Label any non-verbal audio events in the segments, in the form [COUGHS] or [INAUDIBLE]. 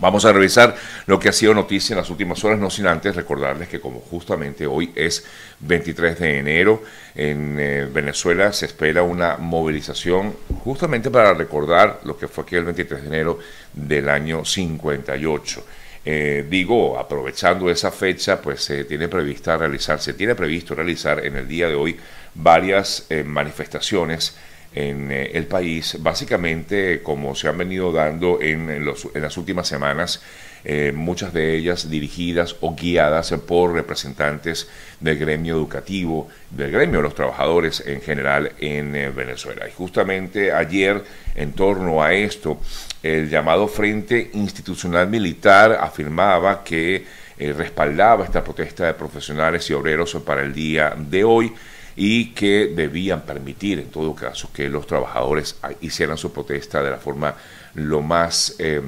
Vamos a revisar lo que ha sido noticia en las últimas horas, no sin antes recordarles que como justamente hoy es 23 de enero, en eh, Venezuela se espera una movilización justamente para recordar lo que fue aquel 23 de enero del año 58. Eh, digo, aprovechando esa fecha, pues se tiene prevista realizar, se tiene previsto realizar en el día de hoy varias eh, manifestaciones en eh, el país, básicamente como se han venido dando en, las últimas semanas, eh, muchas de ellas dirigidas o guiadas por representantes del gremio educativo, del gremio de los trabajadores en general en eh, Venezuela. Y justamente ayer, en torno a esto, el llamado Frente Institucional Militar afirmaba que respaldaba esta protesta de profesionales y obreros para el día de hoy y que debían permitir, en todo caso, que los trabajadores hicieran su protesta de la forma lo más em,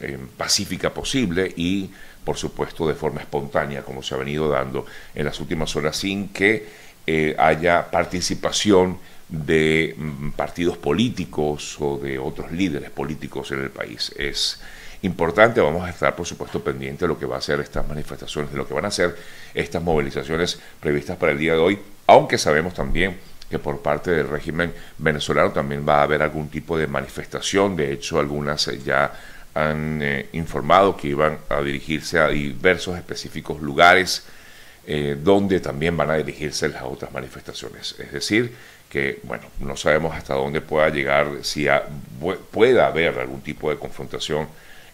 em, pacífica posible y, por supuesto, de forma espontánea, como se ha venido dando en las últimas horas, sin que eh, haya participación de mm, partidos políticos o de otros líderes políticos en el país. Es importante. Vamos a estar, por supuesto, pendientes de lo que va a ser estas manifestaciones, de lo que van a ser estas movilizaciones previstas para el día de hoy, aunque sabemos también que por parte del régimen venezolano también va a haber algún tipo de manifestación. De hecho, algunas eh, ya han eh, informado que iban a dirigirse a diversos específicos lugares eh, donde también van a dirigirse las otras manifestaciones. Es decir, que, bueno, no sabemos hasta dónde pueda llegar, si pueda haber algún tipo de confrontación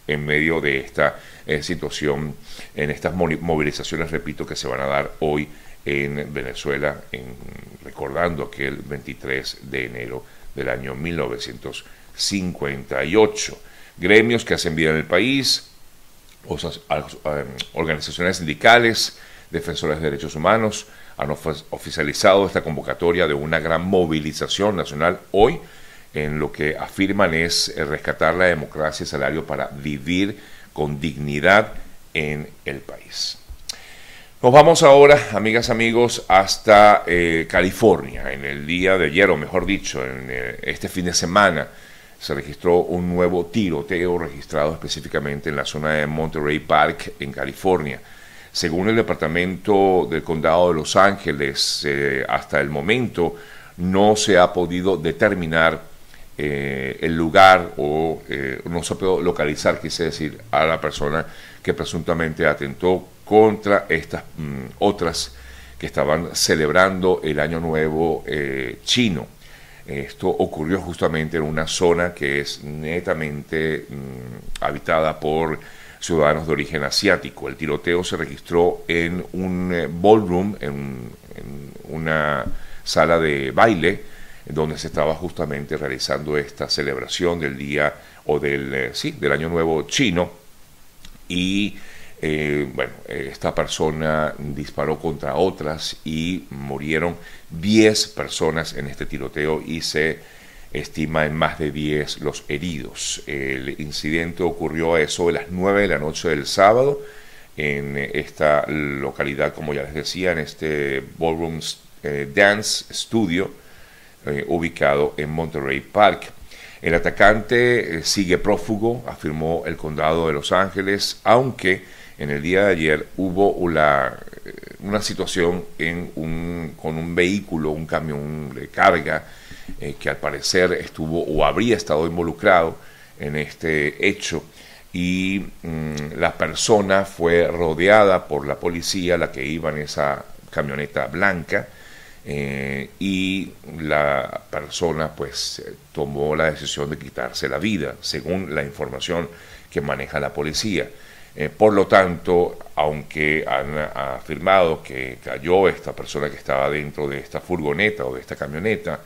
en medio de esta situación, en estas movilizaciones, repito, que se van a dar hoy en Venezuela, en, recordando aquel 23 de enero del año 1958. Gremios que hacen vida en el país, organizaciones sindicales, defensores de derechos humanos, han oficializado esta convocatoria de una gran movilización nacional hoy en lo que afirman es eh, rescatar la democracia y salario para vivir con dignidad en el país. Nos vamos ahora, amigas, amigos, hasta eh, California. En el día de ayer, o mejor dicho, en eh, este fin de semana, se registró un nuevo tiroteo registrado específicamente en la zona de Monterey Park, en California. Según el Departamento del Condado de Los Ángeles, hasta el momento no se ha podido determinar eh, el lugar o eh, no se puede localizar, quise decir, a la persona que presuntamente atentó contra estas mm, otras que estaban celebrando el Año Nuevo eh, chino. Esto ocurrió justamente en una zona que es netamente mm, habitada por ciudadanos de origen asiático. El tiroteo se registró en un ballroom, en una sala de baile, donde se estaba justamente realizando esta celebración del día o del, eh, sí, del Año Nuevo chino. Y eh, bueno, esta persona disparó contra otras y murieron 10 personas en este tiroteo y se estima en más de 10 los heridos. El incidente ocurrió a eso de las 9 de la noche del sábado en esta localidad, como ya les decía, en este Ballroom eh, Dance Studio eh, ubicado en Monterey Park. El atacante eh, sigue prófugo, afirmó el condado de Los Ángeles, aunque en el día de ayer hubo una, eh, situación con un vehículo, un camión de carga, que al parecer estuvo o habría estado involucrado en este hecho y mm, la persona fue rodeada por la policía, la que iba en esa camioneta blanca, eh, y la persona pues tomó la decisión de quitarse la vida, según la información que maneja la policía. Eh, por lo tanto, aunque han afirmado que cayó esta persona que estaba dentro de esta furgoneta o de esta camioneta,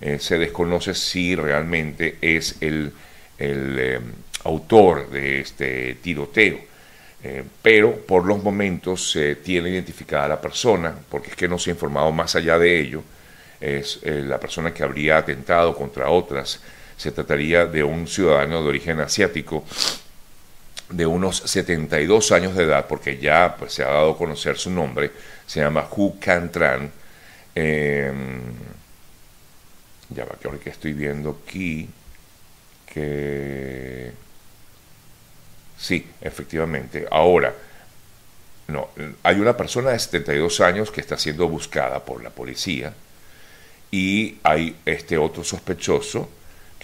eh, se desconoce si realmente es el, el autor de este tiroteo. Eh, pero por los momentos se tiene identificada la persona, porque es que no se ha informado más allá de ello, es eh, la persona que habría atentado contra otras. Se trataría de un ciudadano de origen asiático de unos 72 años de edad, porque ya pues, se ha dado a conocer su nombre, se llama Hu Cantran. Em, ya va, que ahora que estoy viendo aquí, que Sí, efectivamente. Ahora, no, hay una persona de 72 años que está siendo buscada por la policía y hay este otro sospechoso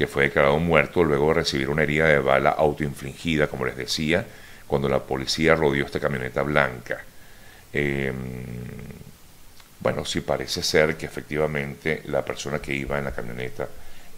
que fue declarado muerto luego de recibir una herida de bala autoinfligida, como les decía, cuando la policía rodeó esta camioneta blanca. Em, bueno, sí parece ser que efectivamente la persona que iba en la camioneta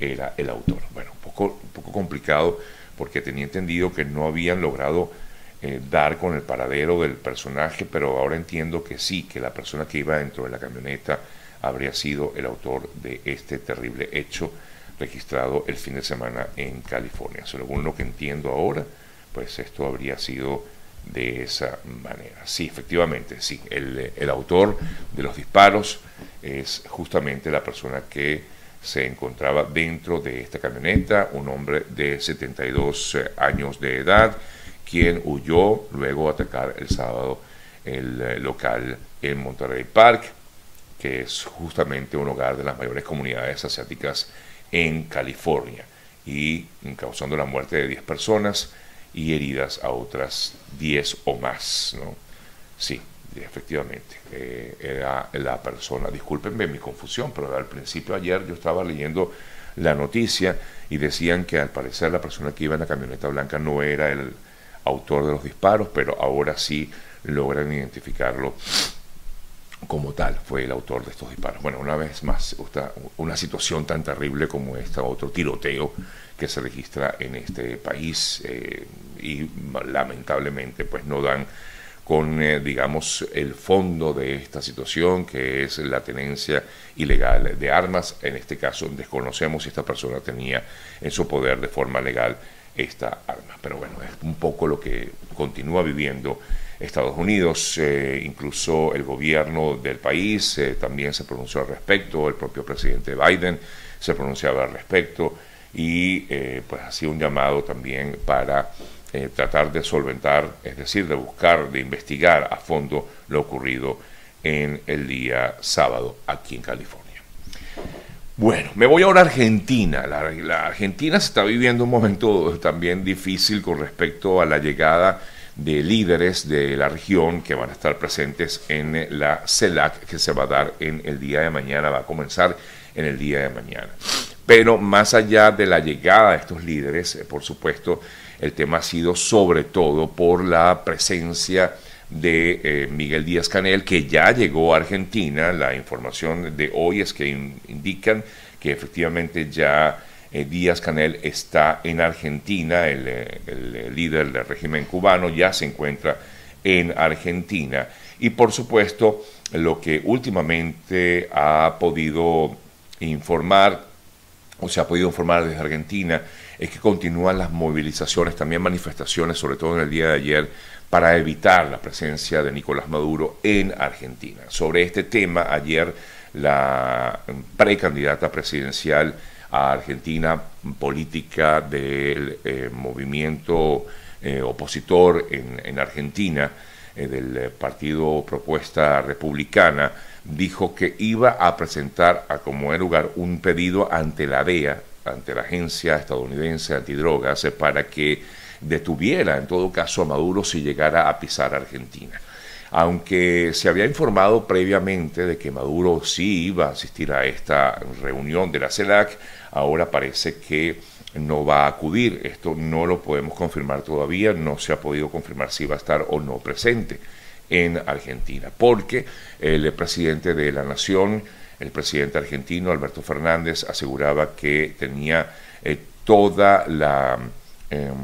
era el autor. Bueno, un poco, un poco complicado porque tenía entendido que no habían logrado eh, dar con el paradero del personaje, pero ahora entiendo que sí, que la persona que iba dentro de la camioneta habría sido el autor de este terrible hecho registrado el fin de semana en California. Según lo que entiendo ahora, pues esto habría sido de esa manera. Sí, efectivamente, sí, el, el autor de los disparos es justamente la persona que se encontraba dentro de esta camioneta, un hombre de 72 eh, años de edad, quien huyó luego de atacar el sábado el eh, local en Monterrey Park, que es justamente un hogar de las mayores comunidades asiáticas en California, y causando la muerte de 10 personas y heridas a otras 10 o más. Sí, efectivamente, eh, era la persona, discúlpenme mi confusión, pero al principio ayer yo estaba leyendo la noticia y decían que al parecer la persona que iba en la camioneta blanca no era el autor de los disparos, pero ahora sí logran identificarlo como tal, fue el autor de estos disparos. Bueno, una vez más, una situación tan terrible como esta, otro tiroteo que se registra en este país eh, y lamentablemente pues no dan con, eh, digamos, el fondo de esta situación, que es la tenencia ilegal de armas. En este caso, desconocemos si esta persona tenía en su poder de forma legal esta arma. Pero bueno, es un poco lo que continúa viviendo Estados Unidos, eh, incluso el gobierno del país eh, también se pronunció al respecto, el propio presidente Biden se pronunciaba al respecto y pues ha sido un llamado también para eh, tratar de solventar, es decir, de buscar, de investigar a fondo lo ocurrido en el día sábado aquí en California. Bueno, me voy ahora a Argentina. La, Argentina se está viviendo un momento también difícil con respecto a la llegada de líderes de la región que van a estar presentes en la CELAC que se va a dar en el día de mañana, va a comenzar en el día de mañana. Pero más allá de la llegada de estos líderes, eh, por supuesto, el tema ha sido sobre todo por la presencia de eh, Miguel Díaz Canel, que ya llegó a Argentina. La información de hoy es que indican que efectivamente ya eh, Díaz Canel está en Argentina, el, eh, el, líder del régimen cubano ya se encuentra en Argentina. Y por supuesto, lo que últimamente ha podido informar, o se ha podido informar desde Argentina, es que continúan las movilizaciones, también manifestaciones, sobre todo en el día de ayer, para evitar la presencia de Nicolás Maduro en Argentina. Sobre este tema, ayer la precandidata presidencial a Argentina, política del eh, movimiento eh, opositor en, Argentina, eh, del partido Propuesta Republicana, dijo que iba a presentar a como en lugar un pedido ante la DEA, ante la agencia estadounidense antidrogas, para que detuviera en todo caso a Maduro si llegara a pisar Argentina. Aunque se había informado previamente de que Maduro sí iba a asistir a esta reunión de la CELAC, ahora parece que no va a acudir. Esto no lo podemos confirmar todavía, no se ha podido confirmar si va a estar o no presente en Argentina, porque el presidente de la Nación, el presidente argentino Alberto Fernández aseguraba que tenía eh, toda la... Em,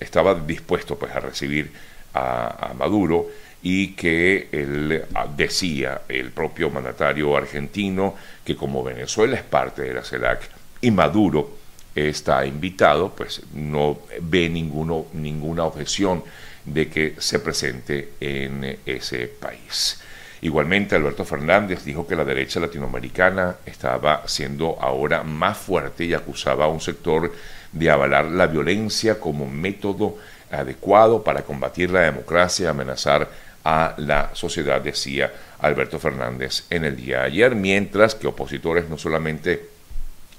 estaba dispuesto pues a recibir a, Maduro y que él ah, decía, el propio mandatario argentino, que como Venezuela es parte de la CELAC y Maduro está invitado, pues no ve ninguno, ninguna objeción de que se presente en ese país. Igualmente, Alberto Fernández dijo que la derecha latinoamericana estaba siendo ahora más fuerte y acusaba a un sector de avalar la violencia como método adecuado para combatir la democracia amenazar a la sociedad, decía Alberto Fernández en el día de ayer, mientras que opositores, no solamente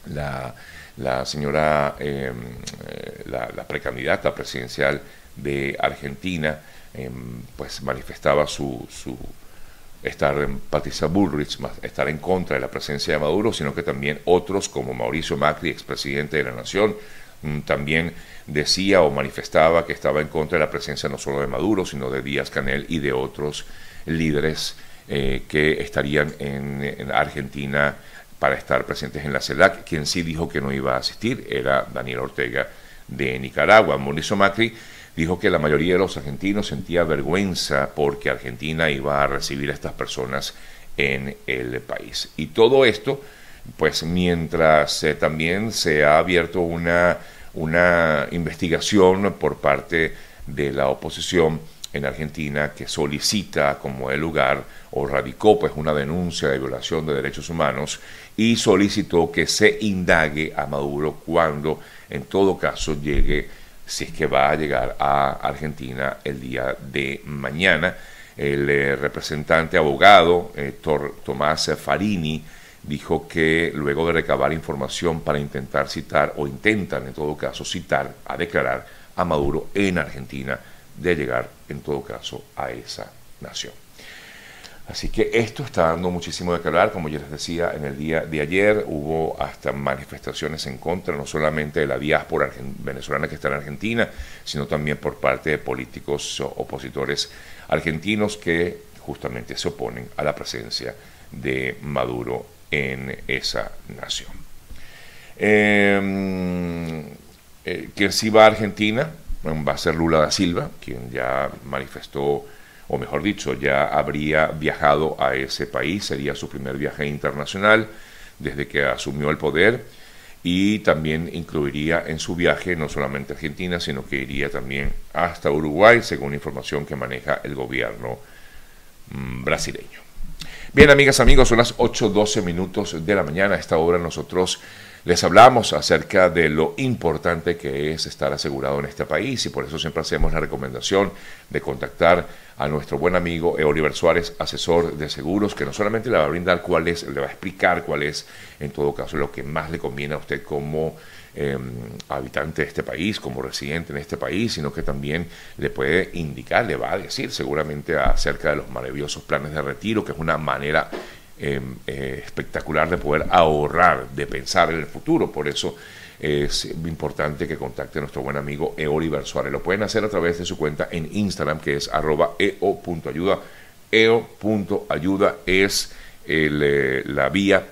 la, señora, em, eh, la, precandidata presidencial de Argentina, em, pues manifestaba su, su estar en Patricia Bullrich, estar en contra de la presencia de Maduro, sino que también otros como Mauricio Macri, expresidente de la Nación, también decía o manifestaba que estaba en contra de la presencia no solo de Maduro, sino de Díaz Canel y de otros líderes eh, que estarían en, Argentina para estar presentes en la CELAC. Quien sí dijo que no iba a asistir era Daniel Ortega de Nicaragua. Mauricio Macri dijo que la mayoría de los argentinos sentía vergüenza porque Argentina iba a recibir a estas personas en el país. Y todo esto, pues mientras eh, también se ha abierto una, una investigación por parte de la oposición en Argentina que solicita como el lugar o radicó pues una denuncia de violación de derechos humanos y solicitó que se indague a Maduro cuando en todo caso llegue si es que va a llegar a Argentina el día de mañana. El eh, representante abogado eh, Tomás Farini dijo que luego de recabar información para intentar citar, o intentan en todo caso citar, a declarar a Maduro en Argentina, de llegar en todo caso a esa nación. Así que esto está dando muchísimo de que hablar, como ya les decía, en el día de ayer hubo hasta manifestaciones en contra, no solamente de la diáspora venezolana que está en Argentina, sino también por parte de políticos opositores argentinos que justamente se oponen a la presencia de Maduro en esa nación. Eh, quien sí va a Argentina va a ser Lula da Silva, quien ya manifestó o mejor dicho, ya habría viajado a ese país, sería su primer viaje internacional desde que asumió el poder y también incluiría en su viaje no solamente Argentina, sino que iría también hasta Uruguay, según información que maneja el gobierno mm, brasileño. Bien, amigas, amigos, son las 8.12 minutos de la mañana. A esta hora nosotros les hablamos acerca de lo importante que es estar asegurado en este país y por eso siempre hacemos la recomendación de contactar a nuestro buen amigo Oliver Suárez, asesor de seguros, que no solamente le va a brindar cuál es, le va a explicar cuál es, en todo caso, lo que más le conviene a usted como em, habitante de este país, como residente en este país, sino que también le puede indicar, le va a decir seguramente acerca de los maravillosos planes de retiro, que es una manera em, eh, espectacular de poder ahorrar, de pensar en el futuro. Por eso es importante que contacte a nuestro buen amigo Eoliver Suárez. Lo pueden hacer a través de su cuenta en Instagram, que es arroba eo.ayuda. eo.ayuda es eh, la vía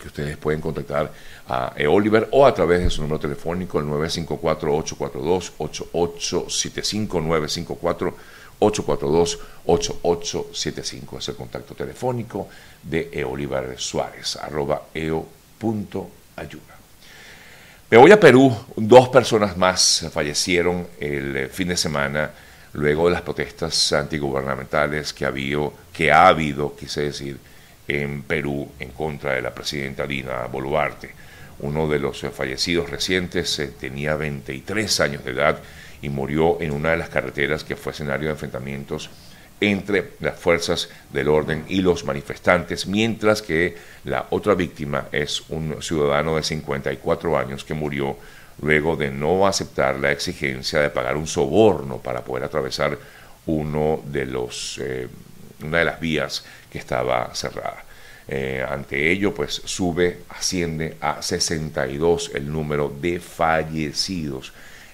que ustedes pueden contactar a Eoliver o a través de su número telefónico, el 954-842-8875, 954-842-8875. Es el contacto telefónico de Eoliver Suárez, arroba eo.ayuda. Me voy a Perú. Dos personas más fallecieron el eh, fin de semana luego de las protestas antigubernamentales que ha habido, que ha habido, quise decir, en Perú en contra de la presidenta Dina Boluarte. Uno de los fallecidos recientes eh, tenía 23 años de edad y murió en una de las carreteras que fue escenario de enfrentamientos entre las fuerzas del orden y los manifestantes, mientras que la otra víctima es un ciudadano de 54 años que murió luego de no aceptar la exigencia de pagar un soborno para poder atravesar uno de los, eh, una de las vías que estaba cerrada. Eh, ante ello, pues sube, asciende a 62 el número de fallecidos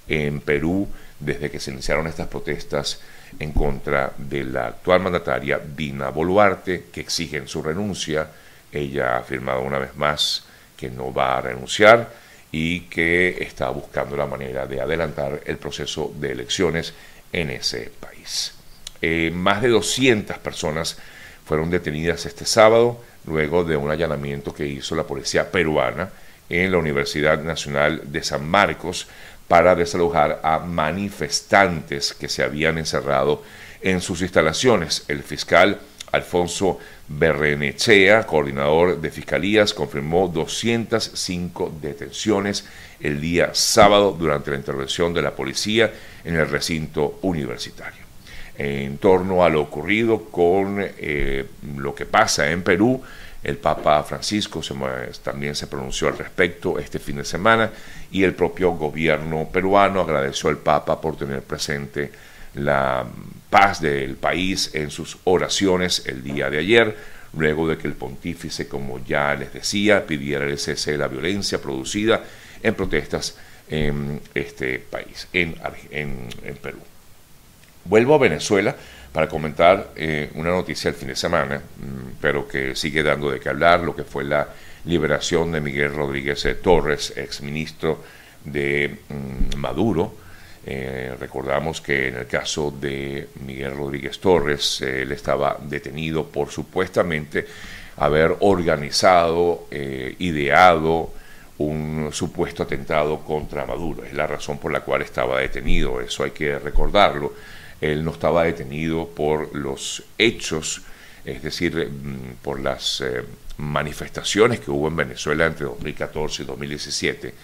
en Perú desde que se iniciaron estas protestas en contra de la actual mandataria Dina Boluarte, que exigen su renuncia. Ella ha afirmado una vez más que no va a renunciar y que está buscando la manera de adelantar el proceso de elecciones en ese país. Eh, más de 200 personas fueron detenidas este sábado luego de un allanamiento que hizo la policía peruana en la Universidad Nacional de San Marcos para desalojar a manifestantes que se habían encerrado en sus instalaciones. El fiscal Alfonso Berrenechea, coordinador de fiscalías, confirmó 205 detenciones el día sábado durante la intervención de la policía en el recinto universitario. En torno a lo ocurrido con eh, lo que pasa en Perú, El Papa Francisco también se pronunció al respecto este fin de semana y el propio gobierno peruano agradeció al Papa por tener presente la paz del país en sus oraciones el día de ayer, luego de que el pontífice, como ya les decía, pidiera el cese de la violencia producida en protestas en este país, en, en, Perú. Vuelvo a Venezuela para comentar eh, una noticia el fin de semana, mm, pero que sigue dando de qué hablar, lo que fue la liberación de Miguel Rodríguez Torres, exministro de mm, Maduro, eh, recordamos que en el caso de Miguel Rodríguez Torres, él estaba detenido por supuestamente haber organizado, eh, ideado un supuesto atentado contra Maduro. Es la razón por la cual estaba detenido, eso hay que recordarlo. Él no estaba detenido por los hechos, es decir, mm, por las eh, manifestaciones que hubo en Venezuela entre 2014 y 2017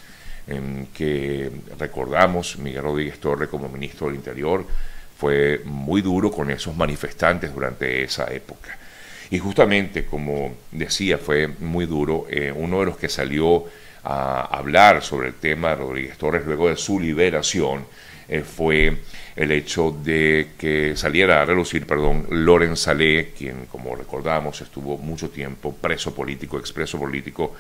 en que recordamos Miguel Rodríguez Torre como ministro del Interior fue muy duro con esos manifestantes durante esa época. Y justamente, como decía, fue muy duro, eh, uno de los que salió a hablar sobre el tema de Rodríguez Torres luego de su liberación eh, fue el hecho de que saliera a relucir, perdón, Loren Salé, quien, como recordamos, estuvo mucho tiempo preso político, expreso político,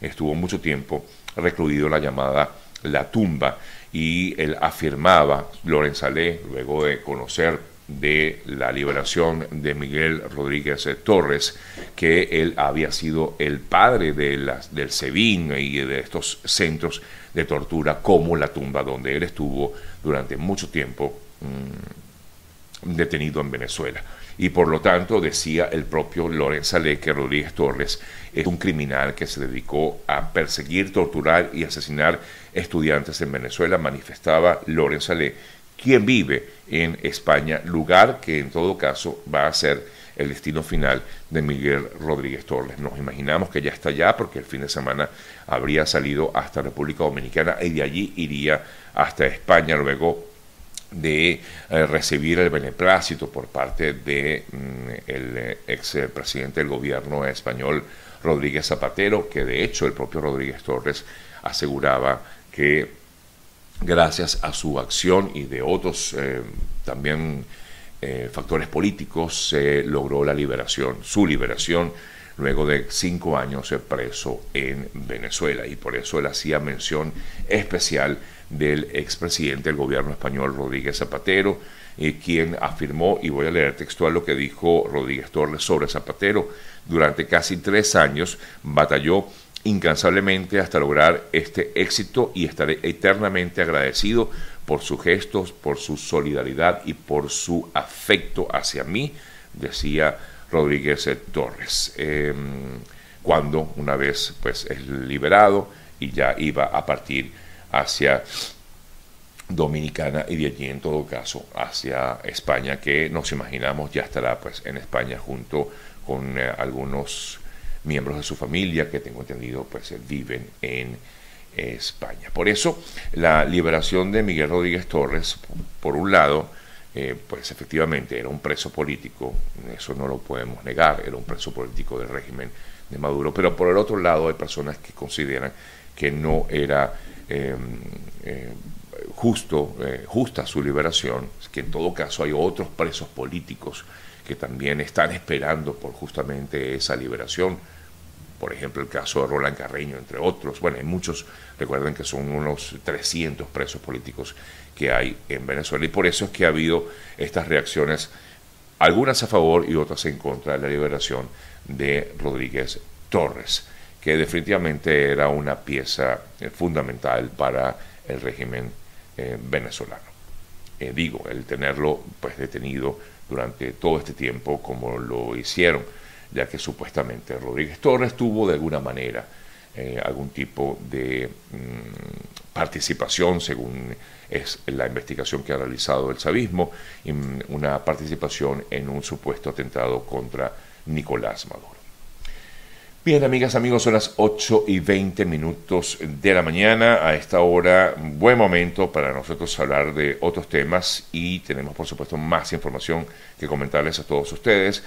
estuvo mucho tiempo recluido en la llamada La Tumba. Y él afirmaba, Lorenz Salé, luego de conocer de la liberación de Miguel Rodríguez Torres, que él había sido el padre de las, del SEBIN y de estos centros de tortura como la tumba donde él estuvo durante mucho tiempo mm, detenido en Venezuela. Y por lo tanto decía el propio Lorenz Salé que Rodríguez Torres es un criminal que se dedicó a perseguir, torturar y asesinar estudiantes en Venezuela, manifestaba Lorenz Salé, quien vive en España, lugar que en todo caso va a ser el destino final de Miguel Rodríguez Torres. Nos imaginamos que ya está allá porque el fin de semana habría salido hasta República Dominicana y de allí iría hasta España, luego de eh, recibir el beneplácito por parte de mm, eh, ex presidente del gobierno español Rodríguez Zapatero, que de hecho el propio Rodríguez Torres aseguraba que gracias a su acción y de otros eh, también factores políticos se logró la liberación, su liberación luego de cinco años preso en Venezuela. Y por eso él hacía mención especial del expresidente del gobierno español Rodríguez Zapatero, eh, quien afirmó, y voy a leer textual lo que dijo Rodríguez Torres sobre Zapatero, durante casi tres años batalló incansablemente hasta lograr este éxito y estaré eternamente agradecido por sus gestos, por su solidaridad y por su afecto hacia mí, decía Rodríguez Torres. Em, cuando una vez pues es liberado y ya iba a partir hacia Dominicana y de allí en todo caso hacia España, que nos imaginamos ya estará pues en España junto con eh, algunos miembros de su familia que tengo entendido pues viven en España. Por eso la liberación de Miguel Rodríguez Torres, por un lado, eh, pues efectivamente era un preso político, eso no lo podemos negar, era un preso político del régimen de Maduro, pero por el otro lado hay personas que consideran que no era Em, eh, justo, eh, justa su liberación, que en todo caso hay otros presos políticos que también están esperando por justamente esa liberación. Por ejemplo, el caso de Roland Carreño, entre otros. Bueno, hay muchos, recuerden que son unos 300 presos políticos que hay en Venezuela y por eso es que ha habido estas reacciones, algunas a favor y otras en contra de la liberación de Rodríguez Torres que definitivamente era una pieza eh, fundamental para el régimen eh, venezolano. Eh, digo, el tenerlo pues detenido durante todo este tiempo como lo hicieron, ya que supuestamente Rodríguez Torres tuvo de alguna manera algún tipo de mm, participación, según es la investigación que ha realizado el chavismo, mm, una participación en un supuesto atentado contra Nicolás Maduro. Bien, amigas, amigos, son las 8 y 20 minutos de la mañana. A esta hora, buen momento para nosotros hablar de otros temas y tenemos, por supuesto, más información que comentarles a todos ustedes.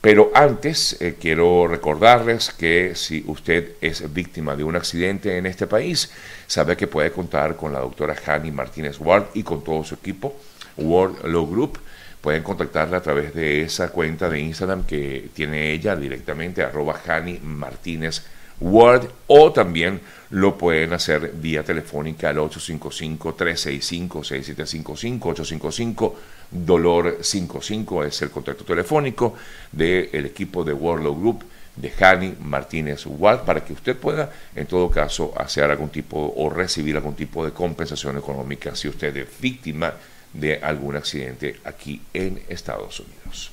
Pero antes eh, quiero recordarles que si usted es víctima de un accidente en este país, sabe que puede contar con la doctora Hani Martínez Ward y con todo su equipo, World Law Group. Pueden contactarla a través de esa cuenta de Instagram que tiene ella directamente, arroba Hani Martínez Word o también lo pueden hacer vía telefónica al 855-365-6755, 855 Dolor 55 es el contacto telefónico del equipo de World Group de Hani Martínez Ward para que usted pueda en todo caso hacer algún tipo o recibir algún tipo de compensación económica si usted es víctima de algún accidente aquí en Estados Unidos.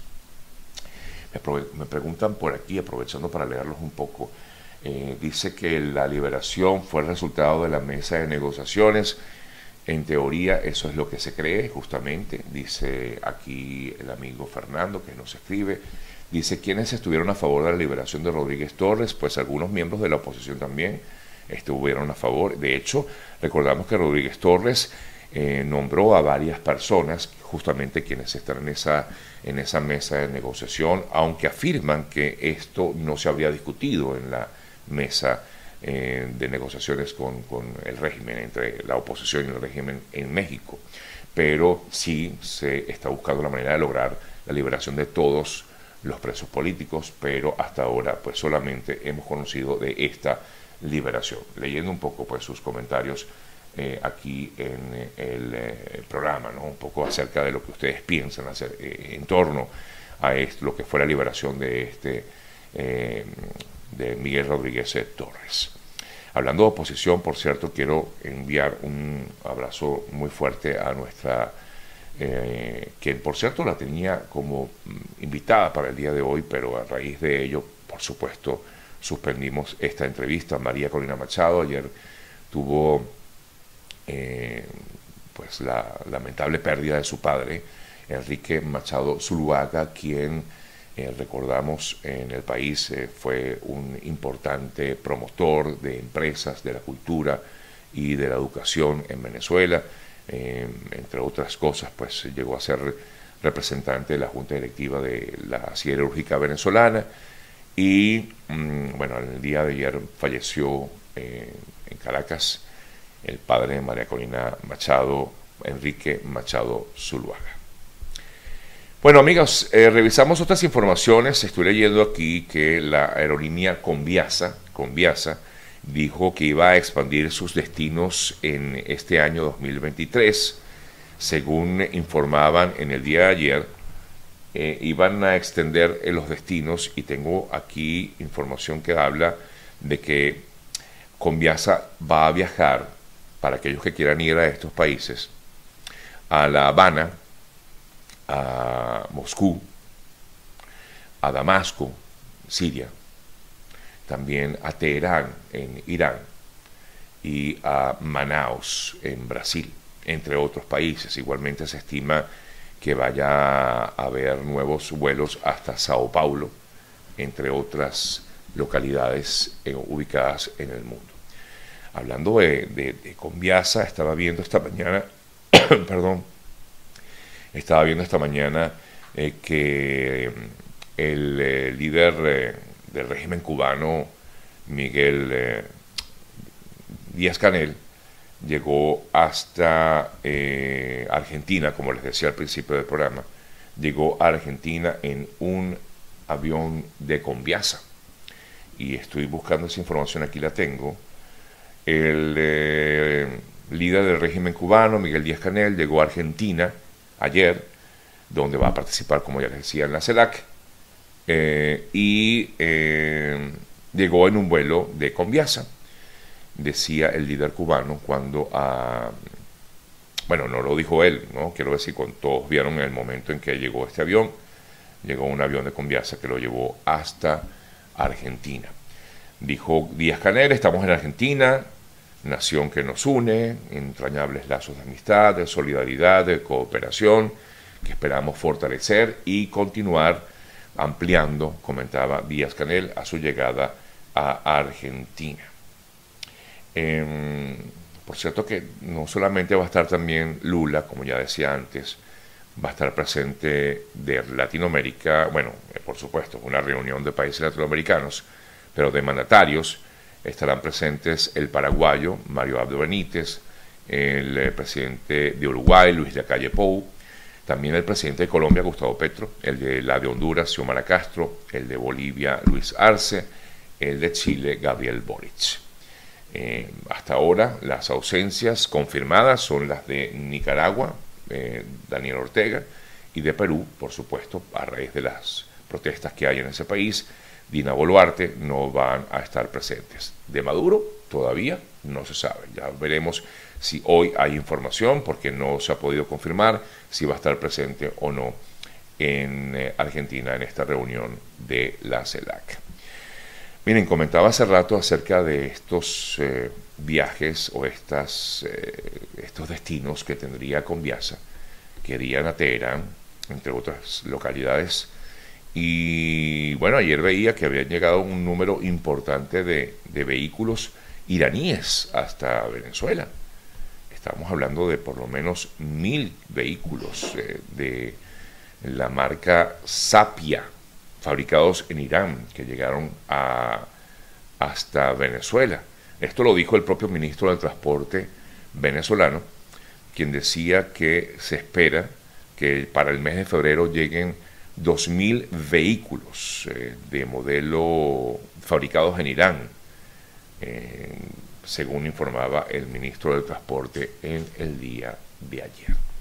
Me, preguntan por aquí, aprovechando para leerlos un poco, eh, dice que la liberación fue el resultado de la mesa de negociaciones. En teoría eso es lo que se cree justamente, dice aquí el amigo Fernando que nos escribe. Dice quienes estuvieron a favor de la liberación de Rodríguez Torres, pues algunos miembros de la oposición también estuvieron a favor. De hecho, recordamos que Rodríguez Torres eh, nombró a varias personas, justamente quienes están en esa, en esa mesa de negociación, aunque afirman que esto no se habría discutido en la mesa eh, de negociaciones con, el régimen, entre la oposición y el régimen en México. Pero sí se está buscando la manera de lograr la liberación de todos los presos políticos, pero hasta ahora pues solamente hemos conocido de esta liberación. Leyendo un poco pues sus comentarios eh, aquí en el, eh, programa, ¿no? un poco acerca de lo que ustedes piensan hacer en torno a esto, lo que fue la liberación de este de Miguel Rodríguez Torres. Hablando de oposición, por cierto, quiero enviar un abrazo muy fuerte a nuestra, eh, que por cierto la tenía como mm, invitada para el día de hoy, pero a raíz de ello, por supuesto, suspendimos esta entrevista. María Corina Machado ayer tuvo eh, pues la lamentable pérdida de su padre, Enrique Machado Zuluaga, quien eh, recordamos en el país eh, fue un importante promotor de empresas, de la cultura y de la educación en Venezuela. Eh, entre otras cosas, pues llegó a ser representante de la Junta Directiva de la Siderúrgica Venezolana y, mm, bueno, el día de ayer falleció en Caracas el padre de María Corina Machado, Enrique Machado Zuluaga. Bueno, amigos, eh, revisamos otras informaciones. Estoy leyendo aquí que la aerolínea Conviasa, Conviasa dijo que iba a expandir sus destinos en este año 2023. Según informaban en el día de ayer, eh, iban a extender eh, los destinos y tengo aquí información que habla de que Conviasa va a viajar, para aquellos que quieran ir a estos países, a La Habana, a Moscú, a Damasco, Siria, también a Teherán, en Irán, y a Manaus, en Brasil, entre otros países. Igualmente se estima que vaya a haber nuevos vuelos hasta Sao Paulo, entre otras localidades eh, ubicadas en el mundo. Hablando de, de, de Conviasa, estaba viendo esta mañana, [COUGHS] perdón, estaba viendo esta mañana eh, que el eh, líder eh, del régimen cubano, Miguel Díaz Canel, llegó hasta Argentina, como les decía al principio del programa, llegó a Argentina en un avión de Conviasa. Y estoy buscando esa información, aquí la tengo. El líder del régimen cubano, Miguel Díaz Canel, llegó a Argentina ayer, donde va a participar, como ya les decía, en la CELAC, eh, y eh, llegó en un vuelo de Conviasa, decía el líder cubano, cuando a... Bueno, no lo dijo él, ¿no? Quiero decir, con todos vieron el momento en que llegó este avión, llegó un avión de Conviasa que lo llevó hasta Argentina. Dijo Díaz Canel, estamos en Argentina, nación que nos une, entrañables lazos de amistad, de solidaridad, de cooperación, que esperamos fortalecer y continuar ampliando, comentaba Díaz Canel, a su llegada a Argentina. Em, por cierto que no solamente va a estar también Lula, como ya decía antes, va a estar presente de Latinoamérica, bueno, eh, por supuesto, una reunión de países latinoamericanos, pero de mandatarios estarán presentes el paraguayo Mario Abdo Benítez, el eh, presidente de Uruguay Luis de Calle Pou, también el presidente de Colombia Gustavo Petro, el de la de Honduras Xiomara Castro, el de Bolivia Luis Arce, el de Chile Gabriel Boric. Eh, hasta ahora las ausencias confirmadas son las de Nicaragua, eh, Daniel Ortega, y de Perú, por supuesto, a raíz de las protestas que hay en ese país, Dina Boluarte no van a estar presentes. De Maduro todavía no se sabe. Ya veremos si hoy hay información, porque no se ha podido confirmar si va a estar presente o no en eh, Argentina en esta reunión de la CELAC. Miren, comentaba hace rato acerca de estos eh, viajes o eh, estos destinos que tendría Conviasa, que irían a Teherán, entre otras localidades. Y bueno, ayer veía que habían llegado un número importante de, vehículos iraníes hasta Venezuela. Estamos hablando de por lo menos mil vehículos eh, de la marca Sapia, fabricados en Irán, que llegaron a, hasta Venezuela. Esto lo dijo el propio ministro del Transporte venezolano, quien decía que se espera que para el mes de febrero lleguen 2.000 vehículos eh, de modelo fabricados en Irán, eh, según informaba el ministro del Transporte en el día de ayer.